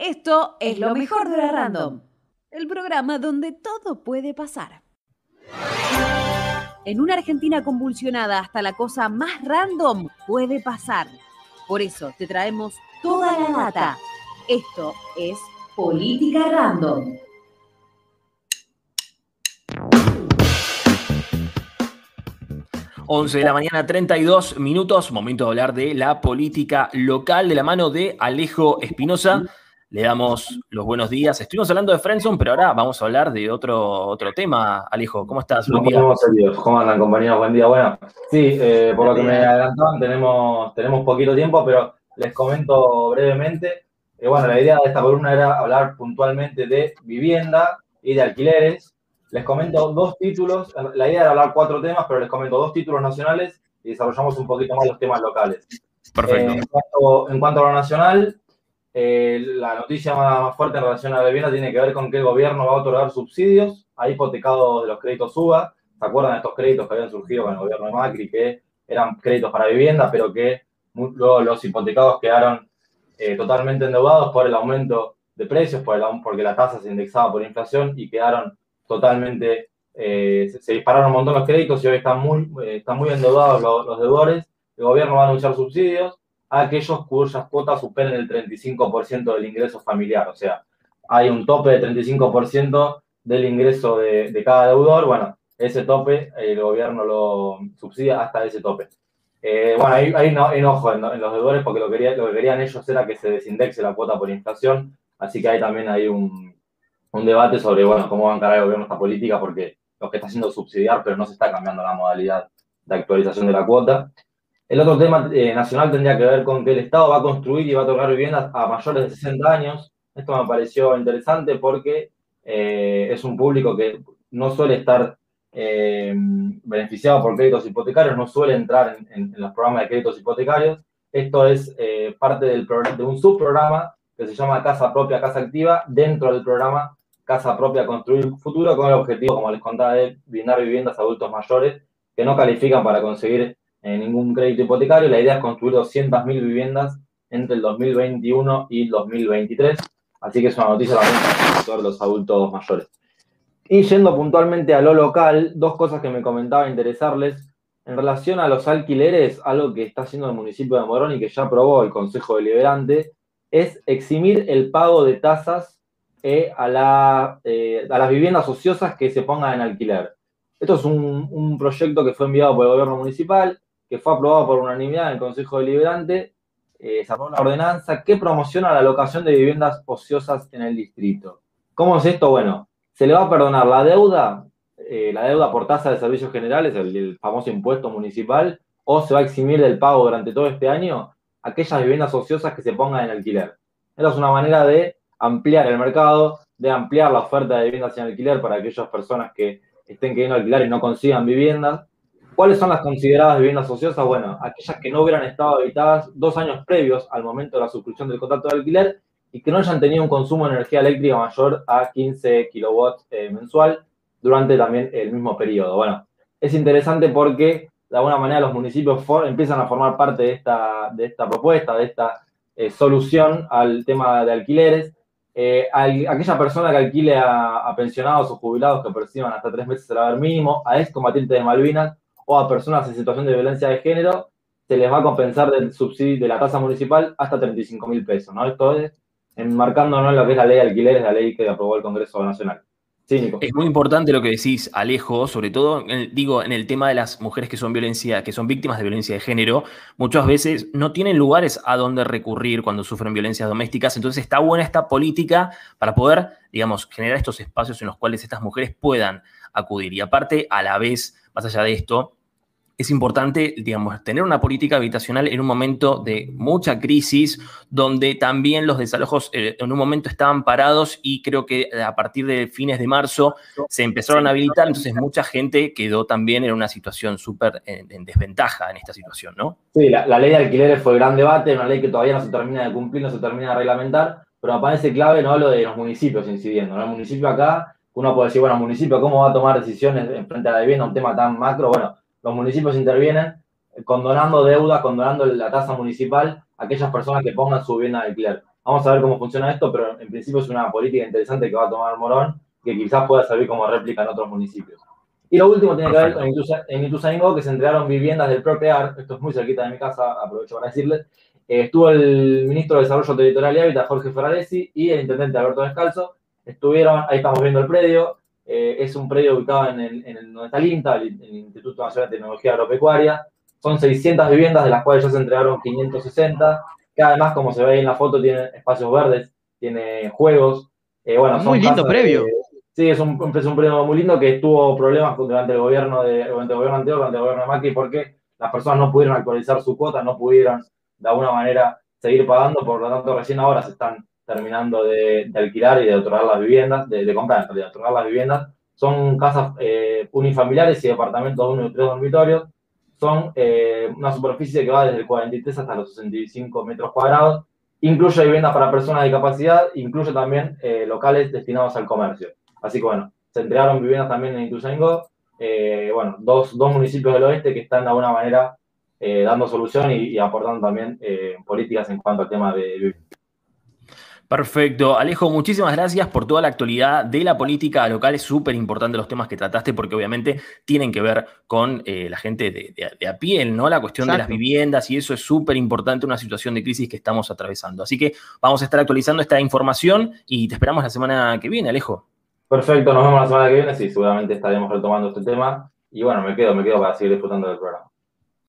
Esto es lo mejor de la Random, el programa donde todo puede pasar. En una Argentina convulsionada, hasta la cosa más random puede pasar. Por eso te traemos toda la data. Esto es Política Random. 11 de la mañana, 32 minutos. Momento de hablar de la política local de la mano de Alejo Espinosa. Le damos los buenos días. Estuvimos hablando de Friendson, pero ahora vamos a hablar de otro, otro tema. Alejo, ¿cómo estás? Buen día. ¿Cómo andan, compañeros? Buen día. Bueno, sí, eh, por lo que me adelantaban, tenemos, tenemos poquito tiempo, pero les comento brevemente. Eh, bueno, la idea de esta columna era hablar puntualmente de vivienda y de alquileres. Les comento dos títulos. La idea era hablar cuatro temas, pero les comento dos títulos nacionales y desarrollamos un poquito más los temas locales. Perfecto. Eh, en, cuanto, en, cuanto, a lo nacional, eh, la noticia más, fuerte en relación a la vivienda tiene que ver con que el gobierno va a otorgar subsidios a hipotecados de los créditos UBA. ¿Se acuerdan de estos créditos que habían surgido con el gobierno de Macri, que eran créditos para vivienda, pero que luego los hipotecados quedaron eh, totalmente endeudados por el aumento de precios, por el, porque la tasa se indexaba por inflación y quedaron totalmente, eh, se, dispararon un montón los créditos y hoy están muy, eh, están muy endeudados los, deudores. El gobierno va a anunciar subsidios a aquellos cuyas cuotas superen el 35% del ingreso familiar. O sea, hay un tope de 35% del ingreso de, cada deudor. Bueno, ese tope el gobierno lo subsidia hasta ese tope. Eh, bueno, hay, hay no, enojo en, los deudores porque lo, que querían ellos era que se desindexe la cuota por inflación. Así que hay también hay un, debate sobre, cómo va a encarar el gobierno esta política, porque lo que está haciendo es subsidiar, pero no se está cambiando la modalidad de actualización de la cuota. El otro tema eh, nacional tendría que ver con que el Estado va a construir y va a otorgar viviendas a mayores de 60 años. Esto me pareció interesante porque eh, es un público que no suele estar eh, beneficiado por créditos hipotecarios, no suele entrar en, los programas de créditos hipotecarios. Esto es parte del, de un subprograma que se llama Casa Propia, Casa Activa, dentro del programa Casa Propia Construir Futuro, con el objetivo, como les contaba, de brindar viviendas a adultos mayores que no califican para conseguir eh, ningún crédito hipotecario. La idea es construir 200.000 viviendas entre el 2021 y el 2023. Así que es una noticia también para los adultos mayores. Y yendo puntualmente a lo local, dos cosas que me comentaba interesarles. En relación a los alquileres, algo que está haciendo el municipio de Morón y que ya aprobó el Consejo Deliberante, es eximir el pago de tasas eh, a, la, eh, a, las viviendas ociosas que se pongan en alquiler. Esto es un, un, proyecto que fue enviado por el gobierno municipal, que fue aprobado por unanimidad en el Consejo Deliberante, eh, se aprobó una ordenanza que promociona la locación de viviendas ociosas en el distrito. ¿Cómo es esto? Bueno, se le va a perdonar la deuda, eh, la deuda por tasa de servicios generales, el, famoso impuesto municipal, o se va a eximir del pago durante todo este año aquellas viviendas ociosas que se pongan en alquiler. Esta es una manera de ampliar el mercado, de ampliar la oferta de viviendas en alquiler para aquellas personas que estén queriendo alquilar y no consigan viviendas. ¿Cuáles son las consideradas viviendas ociosas? Bueno, aquellas que no hubieran estado habitadas dos años previos al momento de la suscripción del contrato de alquiler y que no hayan tenido un consumo de energía eléctrica mayor a 15 kilowatts eh, mensual durante también el mismo periodo. Bueno, es interesante porque de alguna manera los municipios empiezan a formar parte de esta, de esta propuesta, de esta eh, solución al tema de alquileres. Eh, a, aquella persona que alquile a, a, pensionados o jubilados que perciban hasta tres meses el haber mínimo, a excombatientes de Malvinas o a personas en situación de violencia de género, se les va a compensar del subsidio de la tasa municipal hasta 35 mil pesos. ¿no? Esto es enmarcándonos en lo que es la ley de alquileres, la ley que aprobó el Congreso Nacional. Es muy importante lo que decís, Alejo, sobre todo, en, digo, en el tema de las mujeres que son violencia, que son víctimas de violencia de género, muchas veces no tienen lugares a donde recurrir cuando sufren violencias domésticas, entonces está buena esta política para poder, digamos, generar estos espacios en los cuales estas mujeres puedan acudir. Y aparte, a la vez, más allá de esto, es importante, digamos, tener una política habitacional en un momento de mucha crisis, donde también los desalojos eh, en un momento estaban parados y creo que a partir de fines de marzo se empezaron a habilitar, entonces mucha gente quedó también en una situación súper en, en, desventaja en esta situación, ¿no? Sí, la, la, ley de alquileres fue gran debate, una ley que todavía no se termina de cumplir, no se termina de reglamentar, pero me parece clave no lo de los municipios incidiendo, ¿no? El municipio acá, uno puede decir, bueno, municipio, ¿cómo va a tomar decisiones en frente a la vivienda, un tema tan macro? Bueno, los municipios intervienen condonando deuda, condonando la tasa municipal a aquellas personas que pongan su vivienda de alquiler. Vamos a ver cómo funciona esto, pero en principio es una política interesante que va a tomar Morón, que quizás pueda servir como réplica en otros municipios. Y lo último tiene que ver con en Ituzaingó, que se entregaron viviendas del Propear, esto es muy cerquita de mi casa, aprovecho para decirles, eh, estuvo el ministro de Desarrollo Territorial y Hábitat, Jorge Ferraresi, y el intendente Alberto Descalzo, estuvieron, ahí estamos viendo el predio, eh, es un predio ubicado en, el, en donde está el INTA, el, Instituto Nacional de Tecnología Agropecuaria, son 600 viviendas, de las cuales ya se entregaron 560, que además, como se ve ahí en la foto, tiene espacios verdes, tiene juegos, eh, bueno, Muy lindo previo. Sí, es un, es un premio muy lindo que tuvo problemas durante el gobierno de, durante el gobierno anterior, durante el gobierno de Macri, porque las personas no pudieron actualizar su cuota, no pudieron de alguna manera seguir pagando, por lo tanto recién ahora se están terminando de, alquilar y de otorgar las viviendas, de, comprar de otorgar las viviendas. Son casas eh, unifamiliares y departamentos de uno y tres dormitorios. Son eh, una superficie que va desde el 43 hasta los 65 metros cuadrados. Incluye viviendas para personas de capacidad, incluye también eh, locales destinados al comercio. Así que bueno, se entregaron viviendas también en Ituzaingó, bueno, dos, dos, municipios del oeste que están de alguna manera dando solución y, aportando también políticas en cuanto al tema de vivienda. Perfecto. Alejo, muchísimas gracias por toda la actualidad de la política local. Es súper importante los temas que trataste porque obviamente tienen que ver con la gente de, a piel, ¿no? La cuestión de las viviendas y eso es súper importante, una situación de crisis que estamos atravesando. Así que vamos a estar actualizando esta información y te esperamos la semana que viene, Alejo. Perfecto, nos vemos la semana que viene. Sí, seguramente estaremos retomando este tema. Y bueno, me quedo, me quedo para seguir disfrutando del programa.